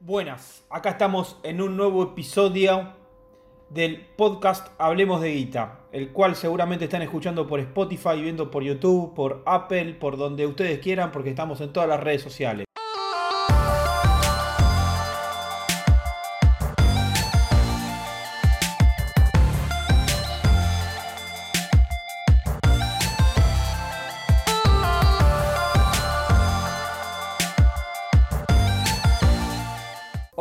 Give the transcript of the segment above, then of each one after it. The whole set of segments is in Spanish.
Buenas, acá estamos en un nuevo episodio del podcast Hablemos de Guita, el cual seguramente están escuchando por Spotify, viendo por YouTube, por Apple, por donde ustedes quieran, porque estamos en todas las redes sociales.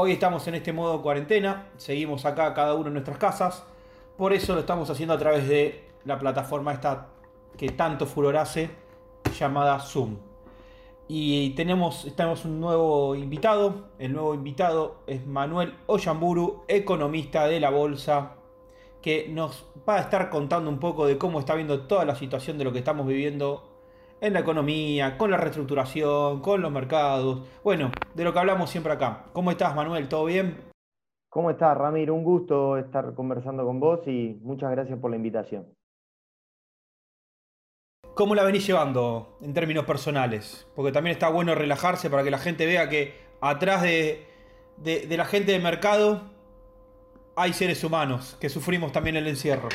Hoy estamos en este modo cuarentena, seguimos acá cada uno en nuestras casas, por eso lo estamos haciendo a través de la plataforma esta que tanto furor hace, llamada Zoom. Y tenemos, un nuevo invitado, el nuevo invitado es Manuel Oyamburu, economista de la bolsa, que nos va a estar contando un poco de cómo está viendo toda la situación de lo que estamos viviendo en la economía, con la reestructuración, con los mercados. Bueno, de lo que hablamos siempre acá. ¿Cómo estás, Manuel? ¿Todo bien? ¿Cómo estás, Ramiro? Un gusto estar conversando con vos y muchas gracias por la invitación. ¿Cómo la venís llevando en términos personales? Porque también está bueno relajarse para que la gente vea que atrás de, de la gente de mercado hay seres humanos que sufrimos también el encierro.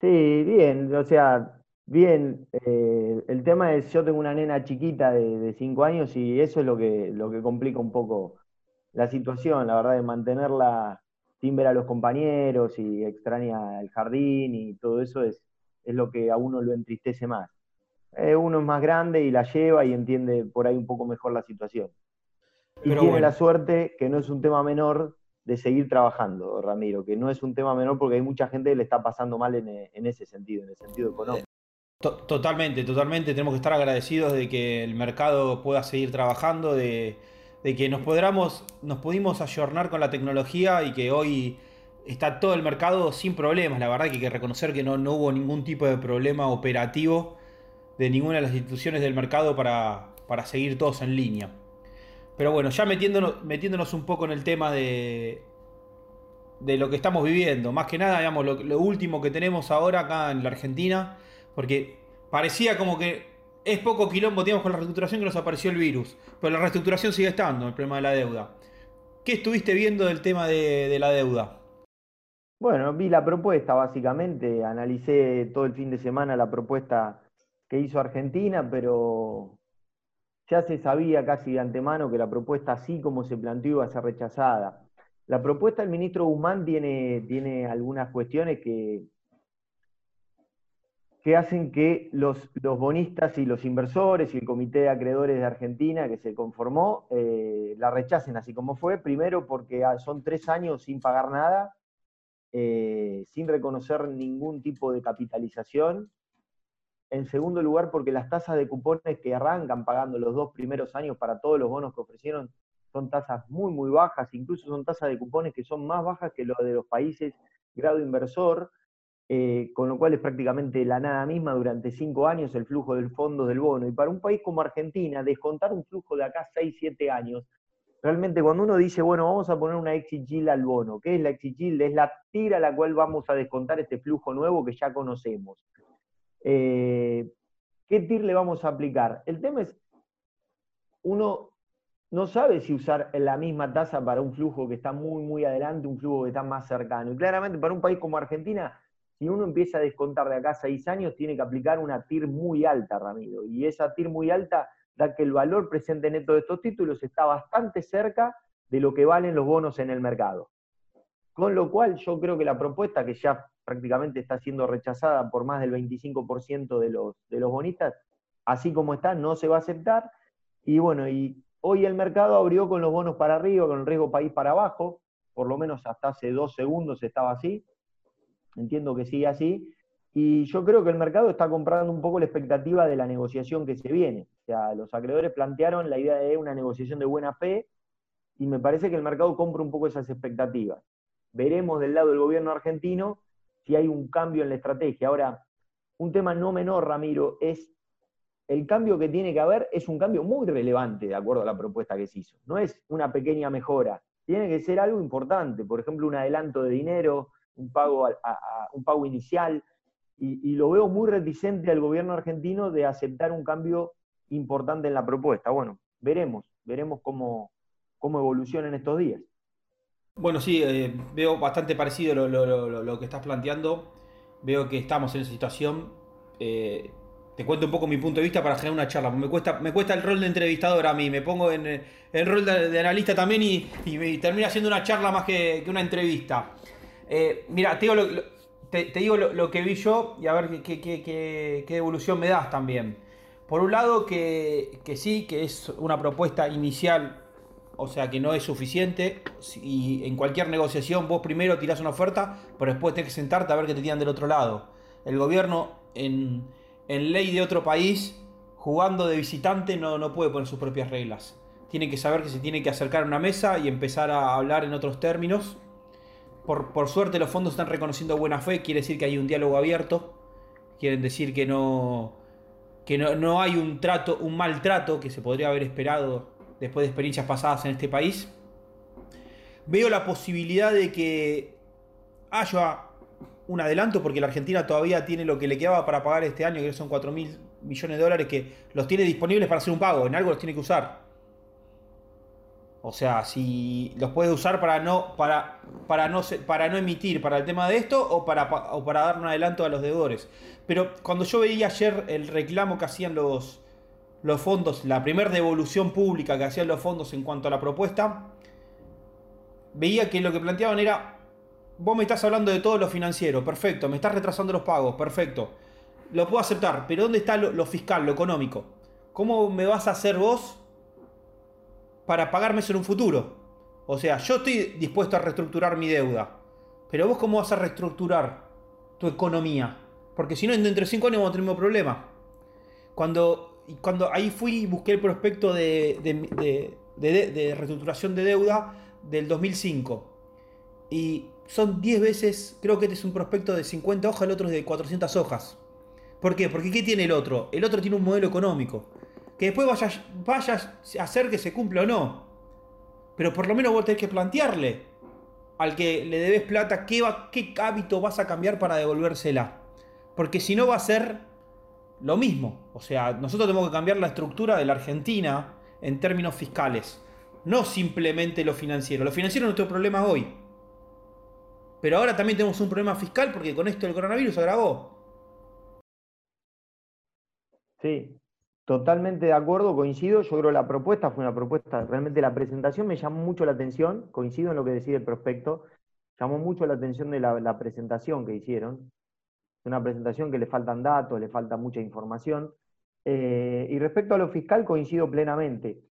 Sí, bien, o sea, Bien, eh, el tema es, yo tengo una nena chiquita de 5 años y eso es lo que, lo que complica un poco la situación, la verdad, de mantenerla sin ver a los compañeros y extraña el jardín y todo eso es, es lo que a uno lo entristece más. Eh, uno es más grande y la lleva y entiende por ahí un poco mejor la situación. Y tiene la suerte que no es un tema menor de seguir trabajando, Ramiro, que no es un tema menor porque hay mucha gente que le está pasando mal en, en ese sentido, en el sentido económico. Totalmente, totalmente. Tenemos que estar agradecidos de que el mercado pueda seguir trabajando, de, que nos, nos pudimos ayornar con la tecnología y que hoy está todo el mercado sin problemas. La verdad que hay que reconocer que no, no hubo ningún tipo de problema operativo de ninguna de las instituciones del mercado para, seguir todos en línea. Pero bueno, ya metiéndonos, metiéndonos un poco en el tema de, de lo que estamos viviendo. Más que nada, digamos, lo último que tenemos ahora acá en la Argentina porque parecía como que es poco quilombo, digamos, con la reestructuración que nos apareció el virus. Pero la reestructuración sigue estando, el problema de la deuda. ¿Qué estuviste viendo del tema de, la deuda? Bueno, vi la propuesta básicamente, analicé todo el fin de semana la propuesta que hizo Argentina, pero ya se sabía casi de antemano que la propuesta así como se planteó iba a ser rechazada. La propuesta del ministro Guzmán tiene, tiene algunas cuestiones que, que hacen que los, bonistas y los inversores y el comité de acreedores de Argentina que se conformó eh, la rechacen así como fue. Primero porque ah, son tres años sin pagar nada, eh, sin reconocer ningún tipo de capitalización. En segundo lugar porque las tasas de cupones que arrancan pagando los dos primeros años para todos los bonos que ofrecieron son tasas muy, muy bajas, incluso son tasas de cupones que son más bajas que lo de los países grado inversor. Eh, con lo cual es prácticamente la nada misma durante cinco años el flujo del fondo del bono. Y para un país como Argentina, descontar un flujo de acá seis, siete años, realmente cuando uno dice, bueno, vamos a poner una exit yield al bono, ¿qué es la exit yield? Es la tira a la cual vamos a descontar este flujo nuevo que ya conocemos. Eh, ¿Qué TIR le vamos a aplicar? El tema es, uno no sabe si usar la misma tasa para un flujo que está muy, muy adelante, un flujo que está más cercano. Y claramente para un país como Argentina, si uno empieza a descontar de acá seis años, tiene que aplicar una TIR muy alta, Ramiro. Y esa TIR muy alta da que el valor presente neto de estos títulos está bastante cerca de lo que valen los bonos en el mercado. Con lo cual yo creo que la propuesta, que ya prácticamente está siendo rechazada por más del 25% de los, de los bonistas, así como está, no se va a aceptar. Y bueno, y hoy el mercado abrió con los bonos para arriba, con el riesgo país para abajo, por lo menos hasta hace dos segundos estaba así entiendo que sigue así, y yo creo que el mercado está comprando un poco la expectativa de la negociación que se viene. O sea, los acreedores plantearon la idea de una negociación de buena fe, y me parece que el mercado compra un poco esas expectativas. Veremos del lado del gobierno argentino si hay un cambio en la estrategia. Ahora, un tema no menor, Ramiro, es el cambio que tiene que haber es un cambio muy relevante de acuerdo a la propuesta que se hizo. No es una pequeña mejora, tiene que ser algo importante, por ejemplo, un adelanto de dinero, un pago, a, un pago inicial, y, lo veo muy reticente al gobierno argentino de aceptar un cambio importante en la propuesta. Bueno, veremos, veremos cómo, cómo evoluciona en estos días. Bueno, sí, eh, veo bastante parecido lo, que estás planteando. Veo que estamos en esa situación. Eh, te cuento un poco mi punto de vista para generar una charla. Me cuesta, me cuesta el rol de entrevistador a mí. Me pongo en el rol de, analista también y, y, termina siendo una charla más que, una entrevista. Eh, mira, te digo, lo, te, digo lo, que vi yo y a ver qué, qué, evolución me das también. Por un lado, que, sí, que es una propuesta inicial o sea que no es suficiente. Y en cualquier negociación vos primero tirás una oferta, pero después tenés que sentarte a ver qué te tiran del otro lado. El gobierno en, ley de otro país, jugando de visitante, no, no puede poner sus propias reglas. Tiene que saber que se tiene que acercar a una mesa y empezar a hablar en otros términos. Por, por suerte los fondos están reconociendo buena fe, quiere decir que hay un diálogo abierto. Quieren decir que no, que no, no hay un trato, un maltrato que se podría haber esperado después de experiencias pasadas en este país, veo la posibilidad de que haya un adelanto, porque la Argentina todavía tiene lo que le quedaba para pagar este año, que son 4 mil millones de dólares, que los tiene disponibles para hacer un pago, en algo los tiene que usar. O sea, si los puede usar para no, para, para no, para no emitir para el tema de esto o para, o para dar un adelanto a los deudores. Pero cuando yo veía ayer el reclamo que hacían los, los fondos, la primera devolución pública que hacían los fondos en cuanto a la propuesta, veía que lo que planteaban era, vos me estás hablando de todo lo financiero, perfecto, me estás retrasando los pagos, perfecto, lo puedo aceptar, pero ¿dónde está lo, fiscal, lo económico? ¿Cómo me vas a hacer vos para pagarme eso en un futuro? O sea, yo estoy dispuesto a reestructurar mi deuda, pero vos cómo vas a reestructurar tu economía? Porque si no, dentro de 5 años vamos a tener un problema. Cuando cuando ahí fui y busqué el prospecto de, de, reestructuración de deuda del 2005. Y son 10 veces, creo que este es un prospecto de 50 hojas, el otro es de 400 hojas. ¿Por qué? Porque ¿qué tiene el otro? El otro tiene un modelo económico. Que después vayas, vayas a hacer que se cumpla o no. Pero por lo menos vos tenés que plantearle al que le debes plata qué, va, qué hábito vas a cambiar para devolvérsela. Porque si no va a ser lo mismo. O sea, nosotros tenemos que cambiar la estructura de la Argentina en términos fiscales. No simplemente lo financiero. Lo financiero es nuestro problema hoy. Pero ahora también tenemos un problema fiscal porque con esto el coronavirus agravó. Sí, totalmente de acuerdo, coincido. Yo creo que la propuesta fue una propuesta, realmente la presentación me llamó mucho la atención, coincido en lo que decía el prospecto, llamó mucho la atención de la presentación que hicieron una presentación que le faltan datos, le falta mucha información. Eh, y respecto a lo fiscal, coincido plenamente.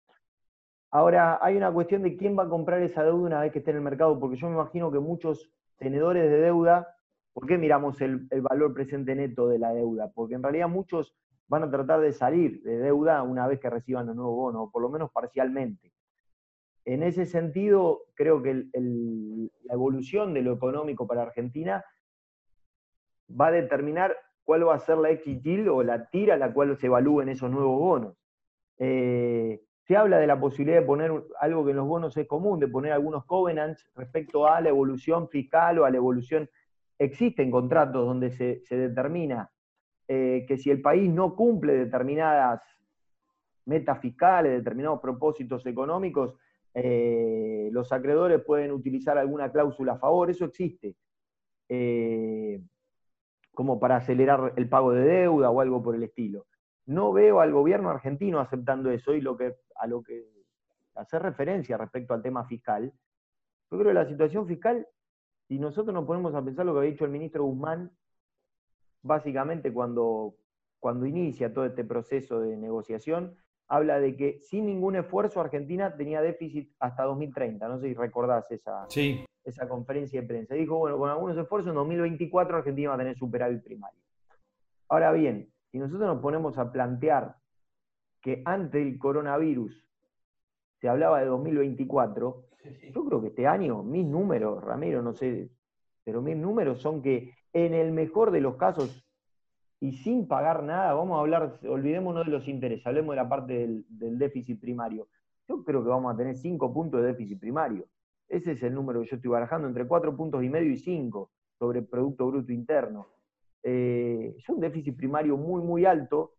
Ahora, hay una cuestión de quién va a comprar esa deuda una vez que esté en el mercado, porque yo me imagino que muchos tenedores de deuda, ¿por qué miramos el, el valor presente neto de la deuda? Porque en realidad muchos van a tratar de salir de deuda una vez que reciban el nuevo bono, o por lo menos parcialmente. En ese sentido, creo que la evolución de lo económico para Argentina va a determinar cuál va a ser la X o la tira a la cual se evalúen esos nuevos bonos. Eh, se habla de la posibilidad de poner algo que en los bonos es común, de poner algunos covenants respecto a la evolución fiscal o a la evolución. Existen contratos donde se, determina eh, que si el país no cumple determinadas metas fiscales, determinados propósitos económicos, eh, los acreedores pueden utilizar alguna cláusula a favor, eso existe como para acelerar el pago de deuda o algo por el estilo. No veo al gobierno argentino aceptando eso y lo que, a lo que hacer referencia respecto al tema fiscal. Yo creo que la situación fiscal, si nosotros nos ponemos a pensar lo que ha dicho el ministro Guzmán, básicamente cuando, cuando inicia todo este proceso de negociación, habla de que sin ningún esfuerzo Argentina tenía déficit hasta 2030. No sé si recordás esa, sí esa conferencia de prensa. Dijo, bueno, con algunos esfuerzos en 2024 Argentina va a tener superávit primario. Ahora bien, si nosotros nos ponemos a plantear que antes del coronavirus se hablaba de 2024, yo creo que este año, mis números, Ramiro, no sé, pero mis números son que en el mejor de los casos y sin pagar nada, vamos a hablar, olvidémonos de los intereses, hablemos de la parte del, déficit primario. Yo creo que vamos a tener 5 puntos de déficit primario. Ese es el número que yo estoy barajando, entre cuatro puntos y medio y cinco sobre Producto Bruto Interno. Eh, es un déficit primario muy, muy alto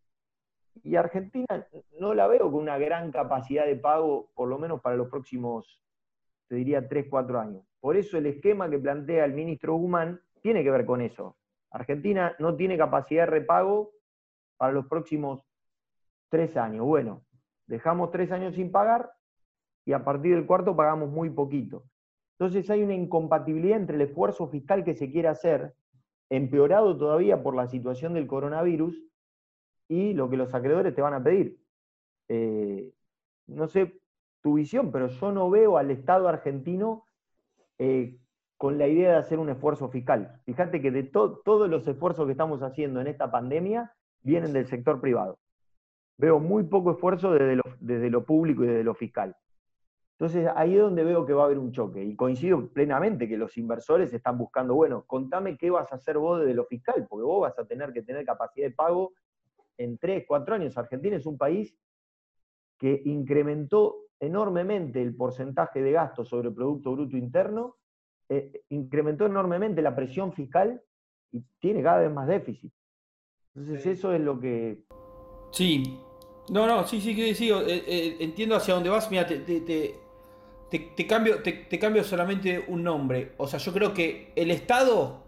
y Argentina no la veo con una gran capacidad de pago, por lo menos para los próximos, te diría, 3, 4 años. Por eso el esquema que plantea el ministro Guzmán tiene que ver con eso. Argentina no tiene capacidad de repago para los próximos tres años. Bueno, dejamos tres años sin pagar y a partir del cuarto pagamos muy poquito. Entonces hay una incompatibilidad entre el esfuerzo fiscal que se quiere hacer, empeorado todavía por la situación del coronavirus, y lo que los acreedores te van a pedir. Eh, no sé tu visión, pero yo no veo al Estado argentino eh, con la idea de hacer un esfuerzo fiscal. Fíjate que de todos los esfuerzos que estamos haciendo en esta pandemia vienen del sector privado. Veo muy poco esfuerzo desde lo, desde lo público y desde lo fiscal. Entonces ahí es donde veo que va a haber un choque. Y coincido plenamente que los inversores están buscando, bueno, contame qué vas a hacer vos desde lo fiscal, porque vos vas a tener que tener capacidad de pago en tres, cuatro años. Argentina es un país que incrementó enormemente el porcentaje de gasto sobre el Producto Bruto Interno, eh, incrementó enormemente la presión fiscal y tiene cada vez más déficit. Entonces eso es lo que... Sí, no, no, sí, sí, que sí, eh, eh, entiendo hacia dónde vas. Mira, te, te, cambio, te, cambio solamente un nombre. O sea, yo creo que el Estado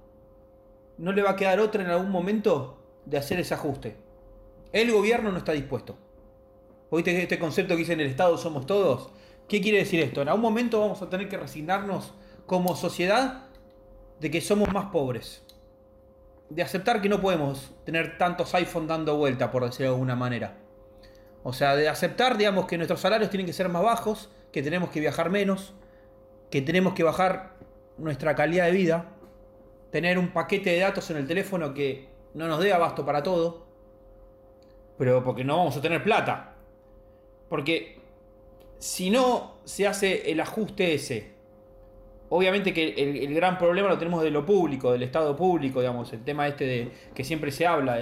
no le va a quedar otra en algún momento de hacer ese ajuste. El gobierno no está dispuesto. ¿Oíste este concepto que dice en el Estado somos todos? ¿Qué quiere decir esto? En algún momento vamos a tener que resignarnos como sociedad de que somos más pobres. De aceptar que no podemos tener tantos iPhone dando vuelta, por decirlo de alguna manera. O sea, de aceptar, digamos, que nuestros salarios tienen que ser más bajos, que tenemos que viajar menos, que tenemos que bajar nuestra calidad de vida, tener un paquete de datos en el teléfono que no nos dé abasto para todo, pero porque no vamos a tener plata. Porque si no se hace el ajuste ese, obviamente que el, gran problema lo tenemos de lo público, del Estado público, digamos, el tema este de que siempre se habla,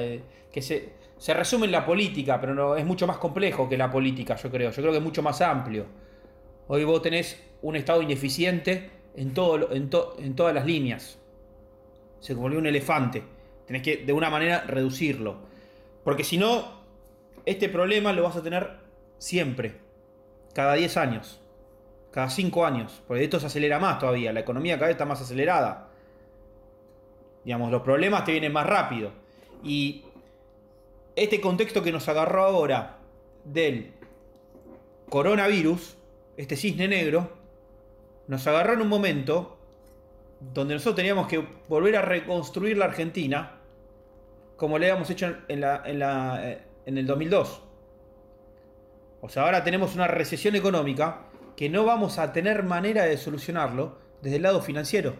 que se, se resume en la política, pero no, es mucho más complejo que la política, yo creo. Yo creo que es mucho más amplio. Hoy vos tenés un Estado ineficiente en todas las líneas. Se volvió un elefante. Tenés que de una manera reducirlo. Porque si no, este problema lo vas a tener siempre, cada 10 años, cada 5 años, porque esto se acelera más todavía, la economía cada vez está más acelerada. Digamos, los problemas te vienen más rápido. Y este contexto que nos agarró ahora del coronavirus, este cisne negro, nos agarró en un momento donde nosotros teníamos que volver a reconstruir la Argentina, como le habíamos hecho en la, en la, eh, en el 2002. O sea, ahora tenemos una recesión económica que no vamos a tener manera de solucionarlo desde el lado financiero.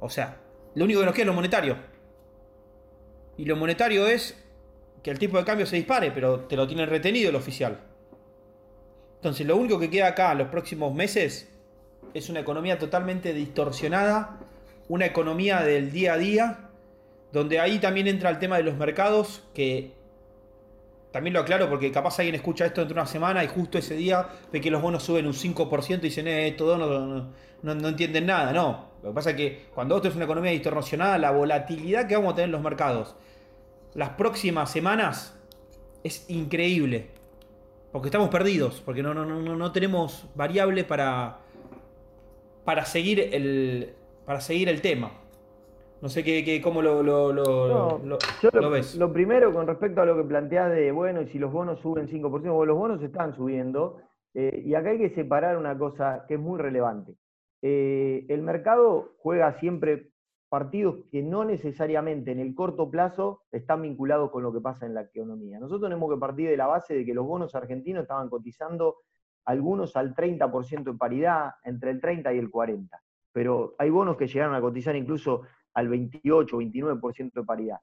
O sea, lo único que nos queda es lo monetario. Y lo monetario es que el tipo de cambio se dispare, pero te lo tiene retenido el oficial. Entonces, lo único que queda acá en los próximos meses es una economía totalmente distorsionada, una economía del día a día, donde ahí también entra el tema de los mercados, que también lo aclaro porque capaz alguien escucha esto dentro de una semana y justo ese día ve que los bonos suben un 5% y dicen, eh, todo no, no, entienden nada. No, lo que pasa es que cuando esto es una economía distorsionada, la volatilidad que vamos a tener en los mercados las próximas semanas es increíble. Porque estamos perdidos, porque no, no, no, no tenemos variable para, para, seguir el, para seguir el tema. No sé qué, cómo lo, lo, lo, ves. Lo primero, con respecto a lo que planteás de, bueno, y si los bonos suben 5%, bueno, los bonos están subiendo, eh, y acá hay que separar una cosa que es muy relevante. Eh, el mercado juega siempre partidos que no necesariamente en el corto plazo están vinculados con lo que pasa en la economía. Nosotros tenemos que partir de la base de que los bonos argentinos estaban cotizando algunos al 30% de paridad, entre el 30 y el 40%, pero hay bonos que llegaron a cotizar incluso al 28 o 29% de paridad.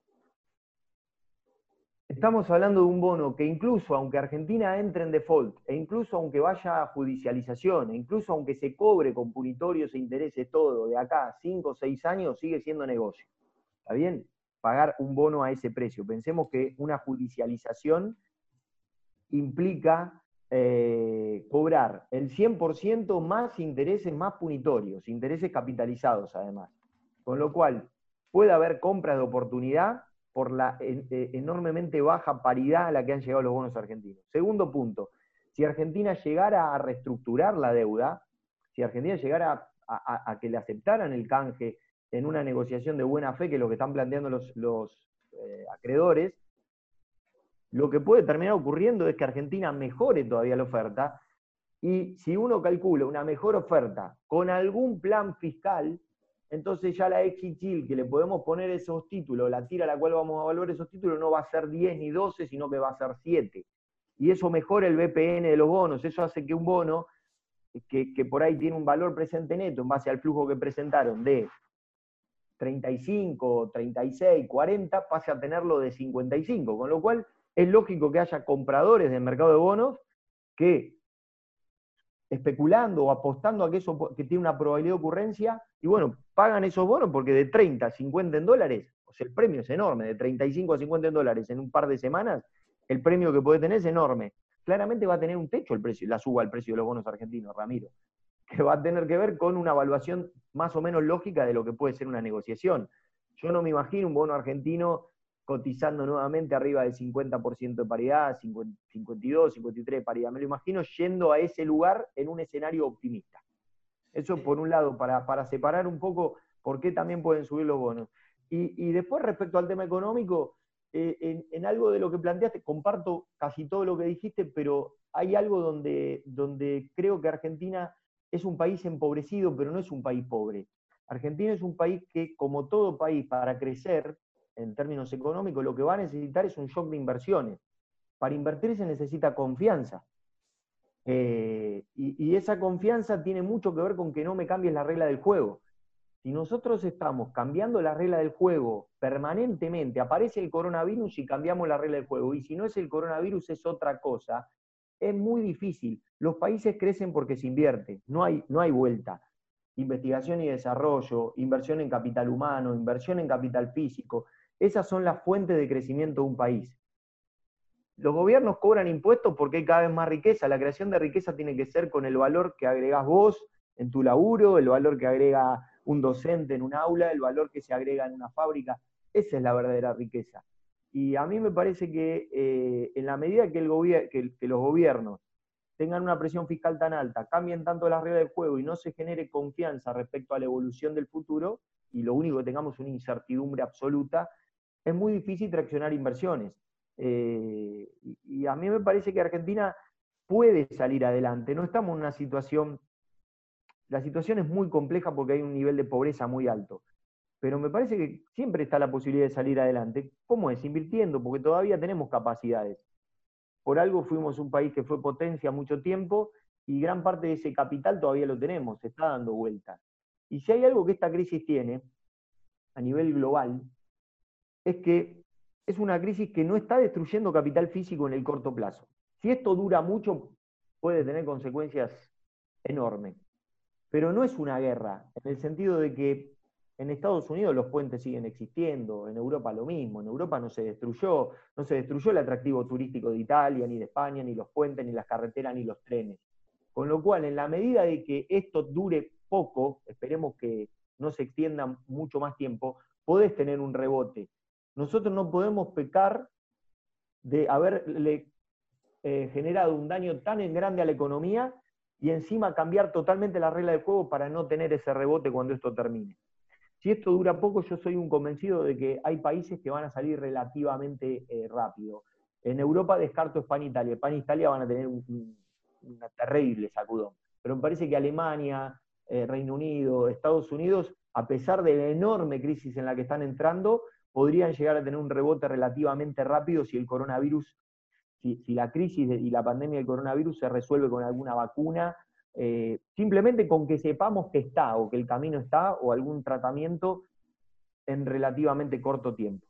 Estamos hablando de un bono que incluso aunque Argentina entre en default, e incluso aunque vaya a judicialización, e incluso aunque se cobre con punitorios e intereses todo, de acá 5 o 6 años sigue siendo negocio. ¿Está bien? Pagar un bono a ese precio. Pensemos que una judicialización implica eh, cobrar el 100% más intereses más punitorios, intereses capitalizados además. Con lo cual, puede haber compras de oportunidad por la eh, enormemente baja paridad a la que han llegado los bonos argentinos. Segundo punto, si Argentina llegara a reestructurar la deuda, si Argentina llegara a, que le aceptaran el canje en una negociación de buena fe, que es lo que están planteando los, eh, acreedores, lo que puede terminar ocurriendo es que Argentina mejore todavía la oferta y si uno calcula una mejor oferta con algún plan fiscal, entonces ya la Exichil que le podemos poner esos títulos, la tira a la cual vamos a evaluar esos títulos, no va a ser 10 ni 12, sino que va a ser 7. Y eso mejora el BPN de los bonos, eso hace que un bono que, que por ahí tiene un valor presente neto en base al flujo que presentaron de 35, 36, 40, pase a tenerlo de 55, con lo cual es lógico que haya compradores del mercado de bonos que especulando o apostando a que eso que tiene una probabilidad de ocurrencia, y bueno, pagan esos bonos porque de 30 a 50 en dólares, o sea, el premio es enorme, de 35 a 50 en dólares en un par de semanas, el premio que puede tener es enorme. Claramente va a tener un techo el precio, la suba al precio de los bonos argentinos, Ramiro, que va a tener que ver con una evaluación más o menos lógica de lo que puede ser una negociación. Yo no me imagino un bono argentino cotizando nuevamente arriba del 50% de paridad, 52, 53 de paridad. Me lo imagino yendo a ese lugar en un escenario optimista. Eso por un lado, para, para separar un poco por qué también pueden subir los bonos. Y, después respecto al tema económico, eh, en, algo de lo que planteaste, comparto casi todo lo que dijiste, pero hay algo donde, donde creo que Argentina es un país empobrecido, pero no es un país pobre. Argentina es un país que, como todo país, para crecer, en términos económicos, lo que va a necesitar es un shock de inversiones. Para invertir se necesita confianza. Eh, y, esa confianza tiene mucho que ver con que no me cambies la regla del juego. Si nosotros estamos cambiando la regla del juego permanentemente, aparece el coronavirus y cambiamos la regla del juego, y si no es el coronavirus es otra cosa, es muy difícil. Los países crecen porque se invierte, no hay, no hay vuelta. Investigación y desarrollo, inversión en capital humano, inversión en capital físico, esas son las fuentes de crecimiento de un país. Los gobiernos cobran impuestos porque hay cada vez más riqueza. La creación de riqueza tiene que ser con el valor que agregás vos en tu laburo, el valor que agrega un docente en un aula, el valor que se agrega en una fábrica. Esa es la verdadera riqueza. Y a mí me parece que eh, en la medida que, que los gobiernos tengan una presión fiscal tan alta, cambien tanto las reglas del juego y no se genere confianza respecto a la evolución del futuro, y lo único que tengamos una incertidumbre absoluta, es muy difícil traccionar inversiones. Eh, y, a mí me parece que Argentina puede salir adelante. No estamos en una situación, la situación es muy compleja porque hay un nivel de pobreza muy alto, pero me parece que siempre está la posibilidad de salir adelante. ¿Cómo es? Invirtiendo, porque todavía tenemos capacidades. Por algo fuimos un país que fue potencia mucho tiempo y gran parte de ese capital todavía lo tenemos, se está dando vuelta. Y si hay algo que esta crisis tiene a nivel global, es que es una crisis que no está destruyendo capital físico en el corto plazo. Si esto dura mucho, puede tener consecuencias enormes. Pero no es una guerra, en el sentido de que en Estados Unidos los puentes siguen existiendo, en Europa lo mismo, en Europa no se destruyó, no se destruyó el atractivo turístico de Italia, ni de España, ni los puentes, ni las carreteras, ni los trenes. Con lo cual, en la medida de que esto dure poco, esperemos que no se extienda mucho más tiempo, podés tener un rebote nosotros no podemos pecar de haberle eh, generado un daño tan grande a la economía y encima cambiar totalmente la regla del juego para no tener ese rebote cuando esto termine. Si esto dura poco, yo soy un convencido de que hay países que van a salir relativamente eh, rápido. En Europa descarto España e Italia. España e Italia van a tener un, terrible sacudón. Pero me parece que Alemania, eh, Reino Unido, Estados Unidos, a pesar de la enorme crisis en la que están entrando, podrían llegar a tener un rebote relativamente rápido si el coronavirus, si, la crisis y la pandemia del coronavirus se resuelve con alguna vacuna, eh, simplemente con que sepamos que está o que el camino está o algún tratamiento en relativamente corto tiempo.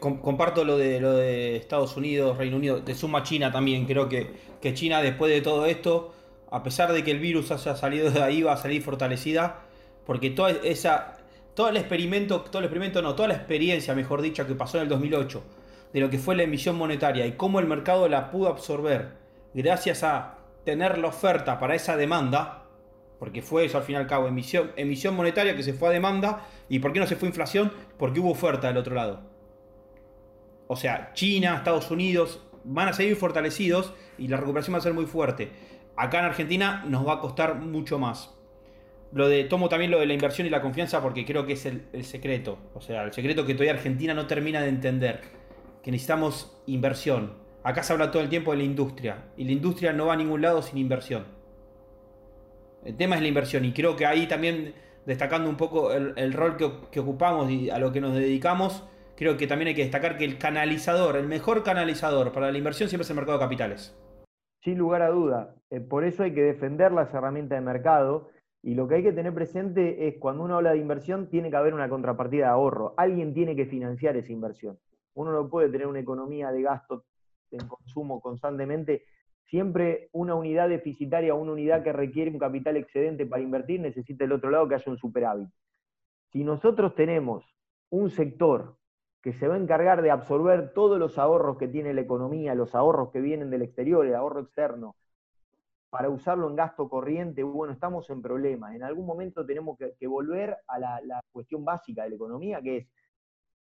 Comparto lo de, lo de Estados Unidos, Reino Unido, de suma China también. Creo que, que China después de todo esto, a pesar de que el virus haya salido de ahí, va a salir fortalecida, porque toda esa todo el experimento, todo el experimento no, toda la experiencia, mejor dicho, que pasó en el 2008, de lo que fue la emisión monetaria y cómo el mercado la pudo absorber gracias a tener la oferta para esa demanda, porque fue eso al fin y al cabo, emisión, emisión monetaria que se fue a demanda, y ¿por qué no se fue inflación? Porque hubo oferta del otro lado. o sea, China, Estados Unidos, van a seguir fortalecidos y la recuperación va a ser muy fuerte. Acá en Argentina nos va a costar mucho más. Lo de, tomo también lo de la inversión y la confianza porque creo que es el, secreto. O sea, el secreto que todavía Argentina no termina de entender. Que necesitamos inversión. Acá se habla todo el tiempo de la industria. Y la industria no va a ningún lado sin inversión. El tema es la inversión. Y creo que ahí también, destacando un poco el, rol que, que ocupamos y a lo que nos dedicamos, creo que también hay que destacar que el canalizador, el mejor canalizador para la inversión siempre es el mercado de capitales. Sin lugar a duda. Eh, por eso hay que defender las herramientas de mercado. Y lo que hay que tener presente es cuando uno habla de inversión, tiene que haber una contrapartida de ahorro. Alguien tiene que financiar esa inversión. Uno no puede tener una economía de gasto en consumo constantemente. Siempre una unidad deficitaria, una unidad que requiere un capital excedente para invertir, necesita el otro lado que haya un superávit. Si nosotros tenemos un sector que se va a encargar de absorber todos los ahorros que tiene la economía, los ahorros que vienen del exterior, el ahorro externo, para usarlo en gasto corriente, bueno, estamos en problemas. En algún momento tenemos que, volver a la, cuestión básica de la economía, que es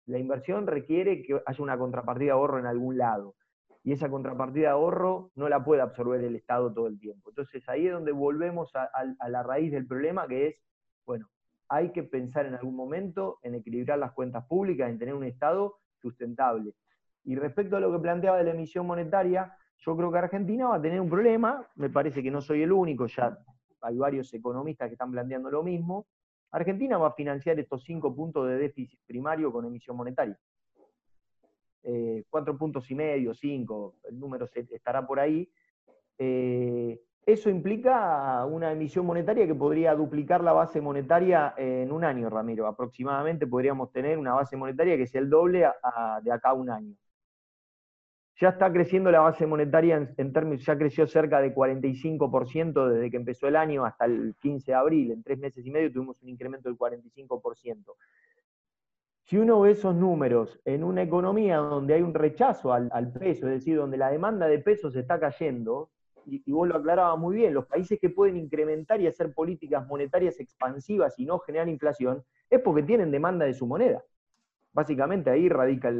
la inversión requiere que haya una contrapartida de ahorro en algún lado. Y esa contrapartida de ahorro no la puede absorber el Estado todo el tiempo. Entonces ahí es donde volvemos a la raíz del problema, que es, bueno, hay que pensar en algún momento en equilibrar las cuentas públicas, en tener un Estado sustentable. Y respecto a lo que planteaba de la emisión monetaria, yo creo que Argentina va a tener un problema, me parece que no soy el único, ya hay varios economistas que están planteando lo mismo. Argentina va a financiar estos cinco puntos de déficit primario con emisión monetaria. Eh, cuatro puntos y medio, cinco, el número estará por ahí. Eh, eso implica una emisión monetaria que podría duplicar la base monetaria en un año, Ramiro. Aproximadamente podríamos tener una base monetaria que sea el doble de acá a un año. Ya está creciendo la base monetaria en, términos, ya creció cerca de 45% desde que empezó el año hasta el 15 de abril. En tres meses y medio tuvimos un incremento del 45%. Si uno ve esos números en una economía donde hay un rechazo al, al peso, es decir, donde la demanda de pesos está cayendo, y, vos lo aclarabas muy bien, los países que pueden incrementar y hacer políticas monetarias expansivas y no generar inflación, es porque tienen demanda de su moneda. Básicamente ahí radica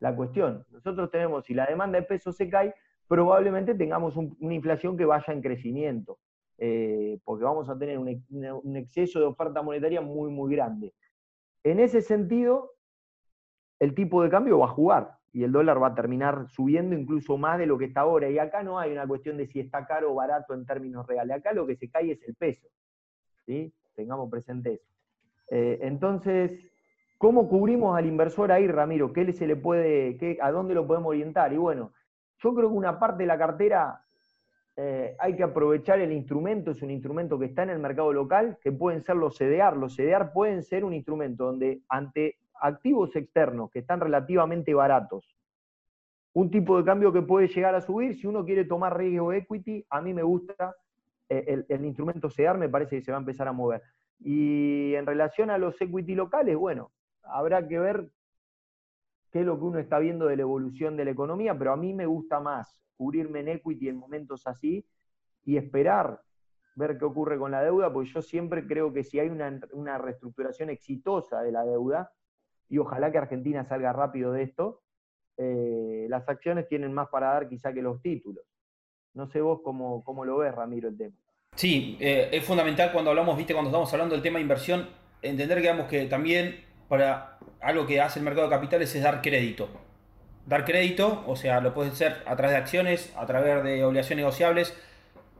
la cuestión. Nosotros tenemos, si la demanda de pesos se cae, probablemente tengamos una inflación que vaya en crecimiento, eh, porque vamos a tener un exceso de oferta monetaria muy, muy grande. En ese sentido, el tipo de cambio va a jugar y el dólar va a terminar subiendo incluso más de lo que está ahora. Y acá no hay una cuestión de si está caro o barato en términos reales. Acá lo que se cae es el peso. ¿sí? Tengamos presente eso. Eh, entonces, ¿cómo cubrimos al inversor ahí, Ramiro? ¿Qué se le puede, qué, ¿A dónde lo podemos orientar? Y bueno, yo creo que una parte de la cartera eh, hay que aprovechar el instrumento, es un instrumento que está en el mercado local, que pueden ser los CDR. Los CDR pueden ser un instrumento donde ante activos externos que están relativamente baratos, un tipo de cambio que puede llegar a subir, si uno quiere tomar riesgo equity, a mí me gusta eh, el, instrumento CEDAR, me parece que se va a empezar a mover. Y en relación a los equity locales, bueno, habrá que ver qué es lo que uno está viendo de la evolución de la economía, pero a mí me gusta más cubrirme en equity en momentos así y esperar ver qué ocurre con la deuda, porque yo siempre creo que si hay una, una reestructuración exitosa de la deuda, y ojalá que Argentina salga rápido de esto, eh, las acciones tienen más para dar quizá que los títulos. No sé vos cómo, cómo lo ves, Ramiro, el tema. Sí, eh, es fundamental cuando hablamos, viste, cuando estamos hablando del tema de inversión, entender que, que también para algo que hace el mercado de capitales es dar crédito. Dar crédito, o sea, lo puede ser a través de acciones, a través de obligaciones negociables,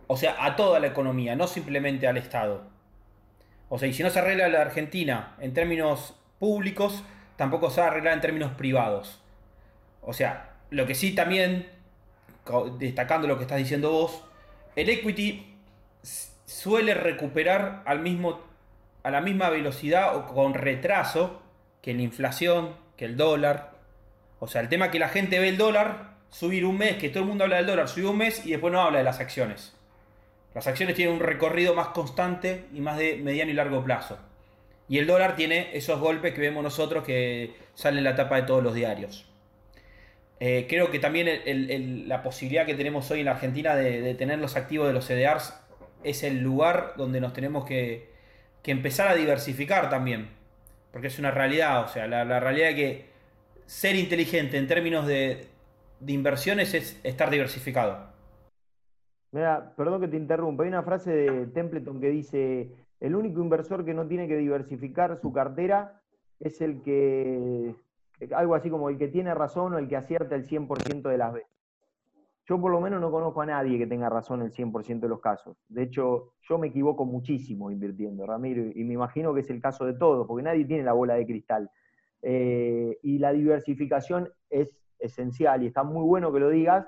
o sea, a toda la economía, no simplemente al Estado. O sea, y si no se arregla la Argentina en términos públicos, tampoco se va a arreglar en términos privados. O sea, lo que sí también, destacando lo que estás diciendo vos, el equity suele recuperar al mismo, a la misma velocidad o con retraso que la inflación, que el dólar. O sea, el tema que la gente ve el dólar subir un mes, que todo el mundo habla del dólar, subir un mes y después no habla de las acciones. Las acciones tienen un recorrido más constante y más de mediano y largo plazo. Y el dólar tiene esos golpes que vemos nosotros que salen en la tapa de todos los diarios. Eh, creo que también la posibilidad que tenemos hoy en la Argentina de, tener los activos de los CDRs es el lugar donde nos tenemos que, empezar a diversificar también. Porque es una realidad, o sea, la, realidad es que ser inteligente en términos de, inversiones es estar diversificado. Mira, perdón que te interrumpa, hay una frase de Templeton que dice, el único inversor que no tiene que diversificar su cartera es el que, algo así como el que tiene razón o el que acierta el 100% de las veces. Yo por lo menos no conozco a nadie que tenga razón el 100% de los casos. De hecho, yo me equivoco muchísimo invirtiendo, Ramiro, y me imagino que es el caso de todos, porque nadie tiene la bola de cristal. Eh, y la diversificación es esencial y está muy bueno que lo digas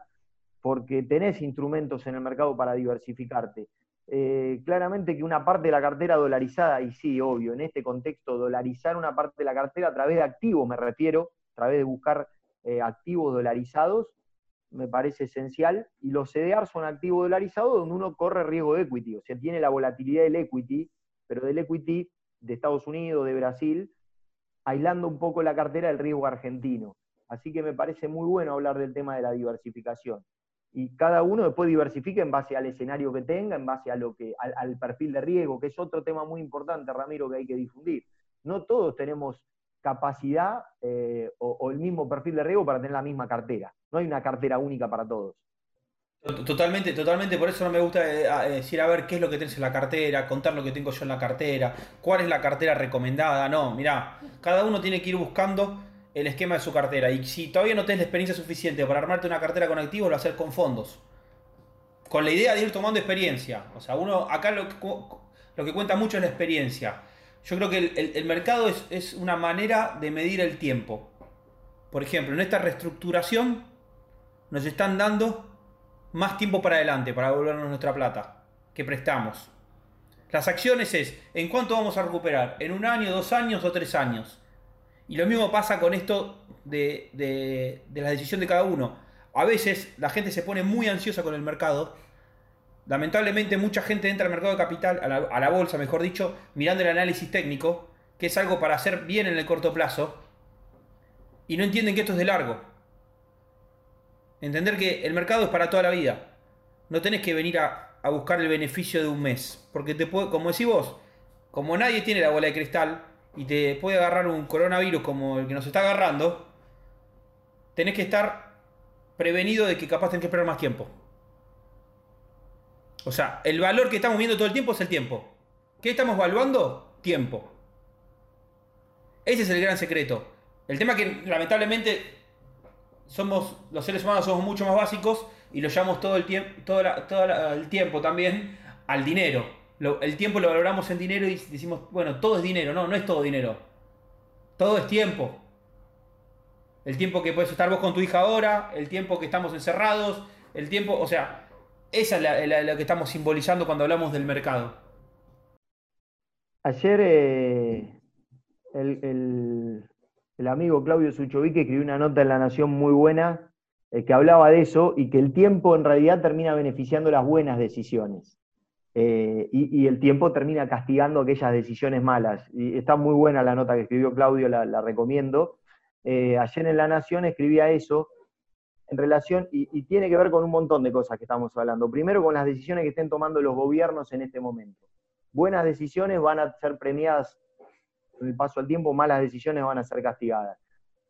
porque tenés instrumentos en el mercado para diversificarte. Eh, claramente que una parte de la cartera dolarizada, y sí, obvio, en este contexto, dolarizar una parte de la cartera a través de activos, me refiero, a través de buscar eh, activos dolarizados, me parece esencial. Y los CDR son activos dolarizados donde uno corre riesgo de equity, o sea, tiene la volatilidad del equity, pero del equity de Estados Unidos, de Brasil, aislando un poco la cartera del riesgo argentino. Así que me parece muy bueno hablar del tema de la diversificación. Y cada uno después diversifica en base al escenario que tenga, en base a lo que, al, perfil de riesgo, que es otro tema muy importante, Ramiro, que hay que difundir. No todos tenemos capacidad eh, o, el mismo perfil de riesgo para tener la misma cartera. No hay una cartera única para todos. Totalmente, totalmente, por eso no me gusta eh, decir a ver qué es lo que tienes en la cartera, contar lo que tengo yo en la cartera, cuál es la cartera recomendada, no, mira, cada uno tiene que ir buscando el esquema de su cartera y si todavía no tienes la experiencia suficiente para armarte una cartera con activos, lo hacer con fondos, con la idea de ir tomando experiencia, o sea, uno acá lo, lo que cuenta mucho es la experiencia, yo creo que el, mercado es, es una manera de medir el tiempo, por ejemplo, en esta reestructuración nos están dando más tiempo para adelante para devolvernos nuestra plata que prestamos. Las acciones es, ¿en cuánto vamos a recuperar? ¿En un año, dos años o tres años? Y lo mismo pasa con esto de, de, la decisión de cada uno. A veces la gente se pone muy ansiosa con el mercado. Lamentablemente mucha gente entra al mercado de capital, a la, a bolsa mejor dicho, mirando el análisis técnico, que es algo para hacer bien en el corto plazo, y no entienden que esto es de largo. Entender que el mercado es para toda la vida. No tenés que venir a, buscar el beneficio de un mes. Porque te puede, como decís vos, como nadie tiene la bola de cristal y te puede agarrar un coronavirus como el que nos está agarrando, tenés que estar prevenido de que capaz tenés que esperar más tiempo. O sea, el valor que estamos viendo todo el tiempo es el tiempo. ¿Qué estamos evaluando? Tiempo. Ese es el gran secreto. El tema que lamentablemente somos, los seres humanos somos mucho más básicos y lo llamamos todo el, tiempo todo, el tiempo también al dinero. El tiempo lo valoramos en dinero y decimos, bueno, todo es dinero. No, no es todo dinero. Todo es tiempo. El tiempo que puedes estar vos con tu hija ahora, el tiempo que estamos encerrados, el tiempo, o sea, esa es la, que estamos simbolizando cuando hablamos del mercado. Ayer eh, el, el amigo Claudio Suchovic escribió una nota en La Nación muy buena eh, que hablaba de eso y que el tiempo en realidad termina beneficiando las buenas decisiones. Eh, y, el tiempo termina castigando aquellas decisiones malas. Y está muy buena la nota que escribió Claudio, la, recomiendo. Eh, ayer en La Nación escribía eso en relación, y, tiene que ver con un montón de cosas que estamos hablando. Primero con las decisiones que estén tomando los gobiernos en este momento. Buenas decisiones van a ser premiadas con el paso del tiempo malas decisiones van a ser castigadas.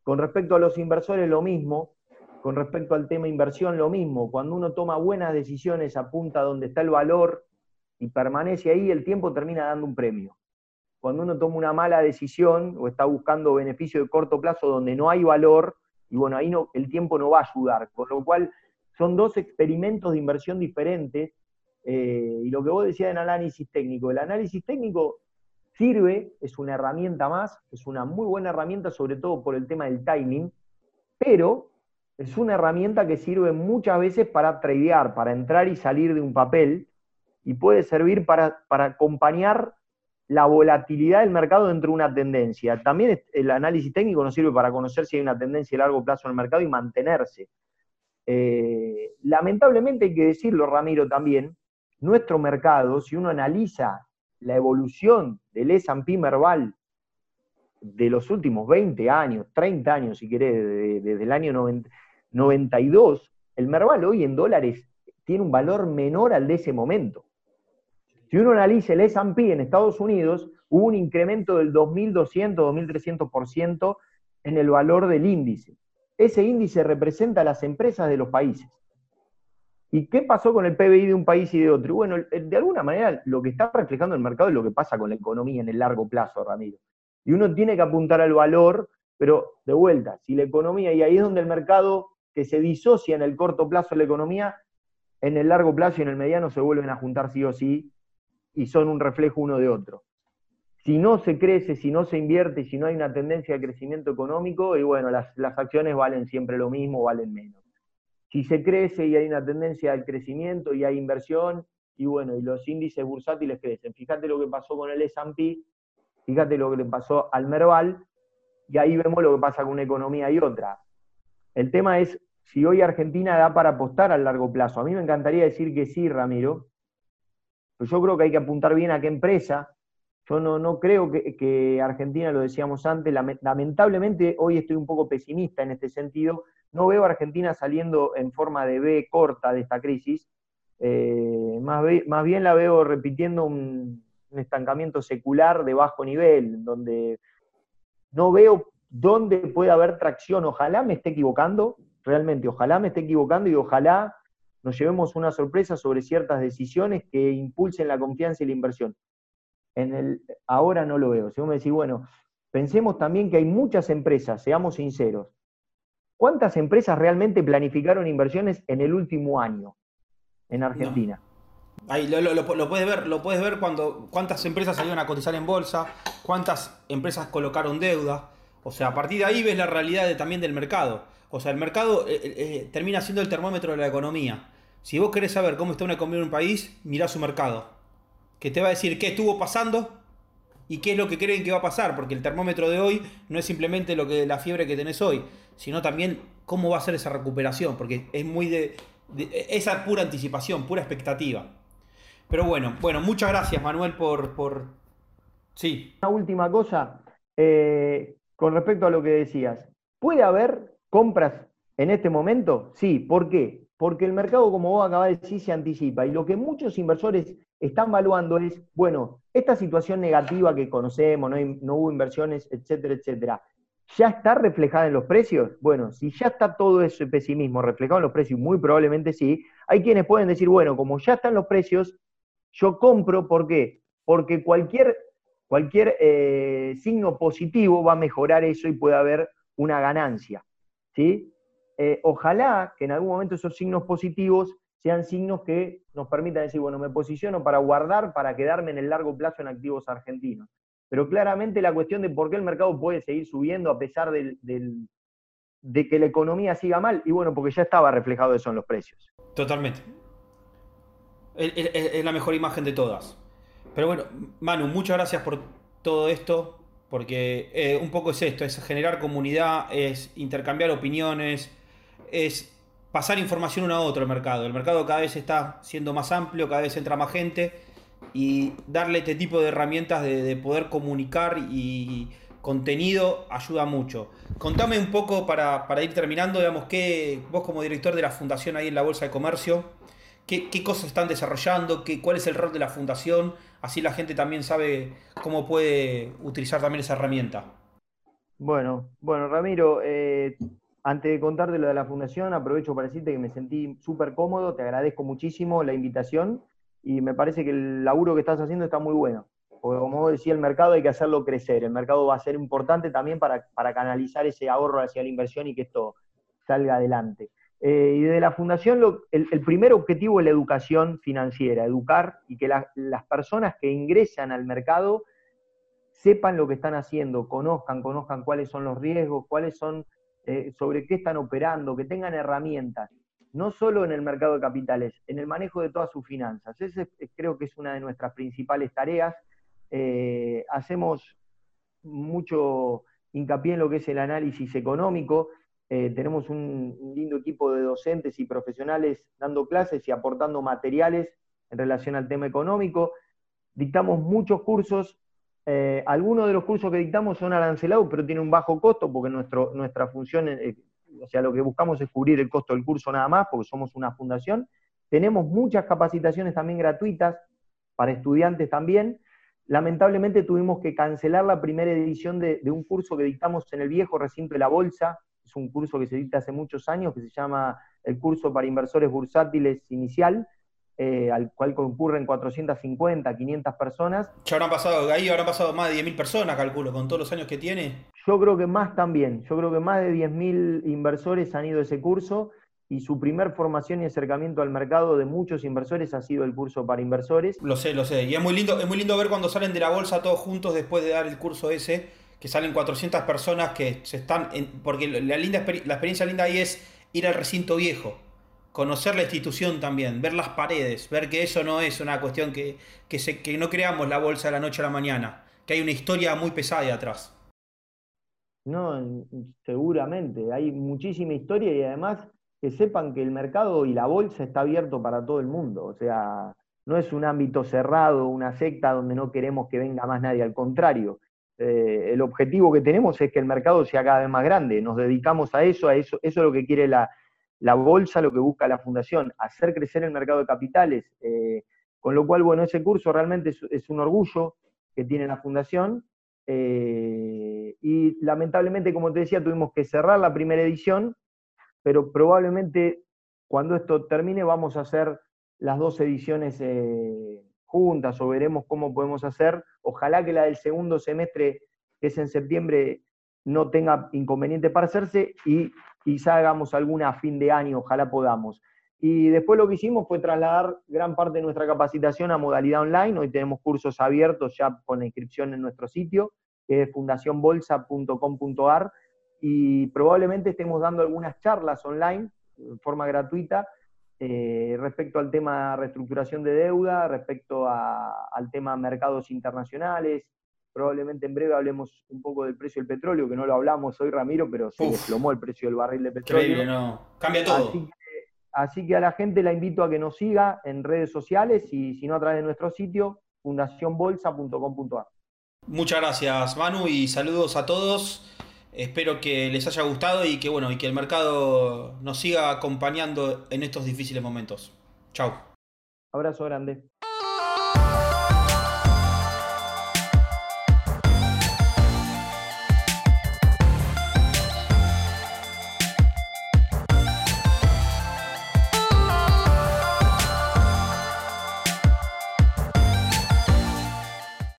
Con respecto a los inversores, lo mismo. Con respecto al tema inversión, lo mismo. Cuando uno toma buenas decisiones, apunta donde está el valor y permanece ahí, el tiempo termina dando un premio. Cuando uno toma una mala decisión o está buscando beneficio de corto plazo donde no hay valor, y bueno, ahí no, el tiempo no va a ayudar. Con lo cual, son dos experimentos de inversión diferentes. Eh, y lo que vos decías en análisis técnico, el análisis técnico Sirve, es una herramienta más, es una muy buena herramienta, sobre todo por el tema del timing, pero es una herramienta que sirve muchas veces para tradear, para entrar y salir de un papel, y puede servir para, acompañar la volatilidad del mercado dentro de una tendencia. También el análisis técnico nos sirve para conocer si hay una tendencia a largo plazo en el mercado y mantenerse. Eh, lamentablemente hay que decirlo, Ramiro, también, nuestro mercado, si uno analiza la evolución del S&P Merval de los últimos 20 años, 30 años si querés, desde, el año 92, el Merval hoy en dólares tiene un valor menor al de ese momento. Si uno analiza el S&P en Estados Unidos, hubo un incremento del 2.200, 2.300% en el valor del índice. Ese índice representa a las empresas de los países. ¿Y qué pasó con el PBI de un país y de otro? bueno, de alguna manera lo que está reflejando el mercado es lo que pasa con la economía en el largo plazo, Ramiro. Y uno tiene que apuntar al valor, pero de vuelta, si la economía, y ahí es donde el mercado que se disocia en el corto plazo la economía, en el largo plazo y en el mediano se vuelven a juntar sí o sí y son un reflejo uno de otro. Si no se crece, si no se invierte, si no hay una tendencia de crecimiento económico, y bueno, las, las acciones valen siempre lo mismo, valen menos. Si se crece y hay una tendencia al crecimiento y hay inversión, y bueno, y los índices bursátiles crecen. Fíjate lo que pasó con el S&P, fíjate lo que le pasó al Merval, y ahí vemos lo que pasa con una economía y otra. El tema es si hoy Argentina da para apostar a largo plazo. A mí me encantaría decir que sí, Ramiro, pero yo creo que hay que apuntar bien a qué empresa. Yo no, no creo que, Argentina, lo decíamos antes, lamentablemente hoy estoy un poco pesimista en este sentido. No veo a Argentina saliendo en forma de B corta de esta crisis. Eh, más, bien la veo repitiendo un, un estancamiento secular de bajo nivel, donde no veo dónde puede haber tracción. Ojalá me esté equivocando, realmente, ojalá me esté equivocando y ojalá nos llevemos una sorpresa sobre ciertas decisiones que impulsen la confianza y la inversión. En el, ahora no lo veo. Si vos me decís, bueno, pensemos también que hay muchas empresas, seamos sinceros. ¿Cuántas empresas realmente planificaron inversiones en el último año en Argentina? Ahí lo, puedes ver, lo puedes ver cuando cuántas empresas salieron a cotizar en bolsa, cuántas empresas colocaron deuda. O sea, a partir de ahí ves la realidad también del mercado. O sea, el mercado eh, eh, eh, termina siendo el termómetro de la economía. Si vos querés saber cómo está una economía en un país, mirá su mercado. Que te va a decir qué estuvo pasando y qué es lo que creen que va a pasar. Porque el termómetro de hoy no es simplemente lo que la fiebre que tenés hoy, sino también cómo va a ser esa recuperación. Porque es muy de, esa pura anticipación, pura expectativa. Pero bueno, bueno, muchas gracias Manuel por, por... Sí. Una última cosa, con respecto a lo que decías. ¿Puede haber ¿Compras en este momento? Sí. ¿Por qué? Porque el mercado, como vos acabas de decir, se anticipa. Y lo que muchos inversores están valuando es, bueno, esta situación negativa que conocemos, no, hubo inversiones, etcétera, etcétera, ¿ya está reflejada en los precios? Bueno, si ya está todo ese pesimismo reflejado en los precios, muy probablemente sí, hay quienes pueden decir, bueno, como ya están los precios, yo compro, ¿por qué? Porque cualquier, cualquier eh, signo positivo va a mejorar eso y puede haber una ganancia. ¿sí? Eh, ojalá que en algún momento esos signos positivos sean signos que nos permitan decir, bueno, me posiciono para guardar, para quedarme en el largo plazo en activos argentinos. Pero claramente la cuestión de por qué el mercado puede seguir subiendo a pesar de que la economía siga mal, y bueno, porque ya estaba reflejado eso en los precios. Totalmente. Es la mejor imagen de todas. Pero bueno, Manu, muchas gracias por todo esto. Porque eh, un poco es esto, es generar comunidad, es intercambiar opiniones, es pasar información uno a otro al mercado. El mercado cada vez está siendo más amplio, cada vez entra más gente y darle este tipo de herramientas de, poder comunicar y contenido ayuda mucho. Contame un poco para, ir terminando, digamos, que vos como director de la fundación ahí en la Bolsa de Comercio, qué, cosas están desarrollando, qué, cuál es el rol de la fundación, así la gente también sabe cómo puede utilizar también esa herramienta. Bueno, bueno, Ramiro, eh, antes de contarte lo de la fundación, aprovecho para decirte que me sentí súper cómodo, te agradezco muchísimo la invitación y me parece que el laburo que estás haciendo está muy bueno. Porque como decía, el mercado hay que hacerlo crecer, el mercado va a ser importante también para, canalizar ese ahorro hacia la inversión y que esto salga adelante. Eh, y de la fundación el, primer objetivo es la educación financiera, educar y que las personas que ingresan al mercado sepan lo que están haciendo, conozcan, conozcan cuáles son los riesgos, cuáles son, eh, sobre qué están operando, que tengan herramientas, no solo en el mercado de capitales, en el manejo de todas sus finanzas. Ese creo que es una de nuestras principales tareas. Eh, hacemos mucho hincapié en lo que es el análisis económico, eh, tenemos un, lindo equipo de docentes y profesionales dando clases y aportando materiales en relación al tema económico. Dictamos muchos cursos. Eh, algunos de los cursos que dictamos son arancelados, pero tienen un bajo costo porque nuestra función, eh, o sea, lo que buscamos es cubrir el costo del curso nada más, porque somos una fundación. Tenemos muchas capacitaciones también gratuitas para estudiantes también. lamentablemente tuvimos que cancelar la primera edición de, un curso que dictamos en el viejo recinto de la Bolsa, es un curso que se dicta hace muchos años, que se llama el curso para inversores bursátiles inicial, eh, al cual concurren 450, 500 personas. Ya habrán pasado, ahí habrán pasado más de 10.000 personas, calculo, con todos los años que tiene. Yo creo que más también, yo creo que más de 10.000 inversores han ido a ese curso y su primer formación y acercamiento al mercado de muchos inversores ha sido el curso para inversores. Lo sé, lo sé. Y es muy lindo, es muy lindo ver cuando salen de la bolsa todos juntos después de dar el curso ese, que salen 400 personas que se están... porque la, linda, la experiencia linda ahí es ir al recinto viejo, conocer la institución también, ver las paredes, ver que eso no es una cuestión que, que, se, que no creamos la bolsa de la noche a la mañana, que hay una historia muy pesada ahí atrás. No, seguramente, hay muchísima historia y además que sepan que el mercado y la bolsa está abierto para todo el mundo. O sea, no es un ámbito cerrado, una secta donde no queremos que venga más nadie, al contrario. Eh, el objetivo que tenemos es que el mercado sea cada vez más grande. Nos dedicamos a eso, a eso, eso es lo que quiere la, bolsa, lo que busca la fundación, hacer crecer el mercado de capitales. Eh, con lo cual, bueno, ese curso realmente es, un orgullo que tiene la fundación. Eh, y lamentablemente, como te decía, tuvimos que cerrar la primera edición pero probablemente cuando esto termine vamos a hacer las dos ediciones eh, juntas o veremos cómo podemos hacer. Ojalá que la del segundo semestre, que es en septiembre, no tenga inconveniente para hacerse y quizá hagamos alguna a fin de año, ojalá podamos. Y después lo que hicimos fue trasladar gran parte de nuestra capacitación a modalidad online. Hoy tenemos cursos abiertos ya con la inscripción en nuestro sitio, que es fundacionbolsa.com.ar y probablemente estemos dando algunas charlas online de forma gratuita eh, respecto al tema reestructuración de deuda, respecto al tema mercados internacionales. Probablemente en breve hablemos un poco del precio del petróleo, que no lo hablamos hoy, Ramiro, pero se desplomó el precio del barril de petróleo. Increíble, no. Cambia todo. Así que, así que a la gente la invito a que nos siga en redes sociales y si no a través de nuestro sitio, fundacionbolsa.com.ar. Muchas gracias, Manu, y saludos a todos. Espero que les haya gustado y que bueno, y que el mercado nos siga acompañando en estos difíciles momentos. Chao. Abrazo grande.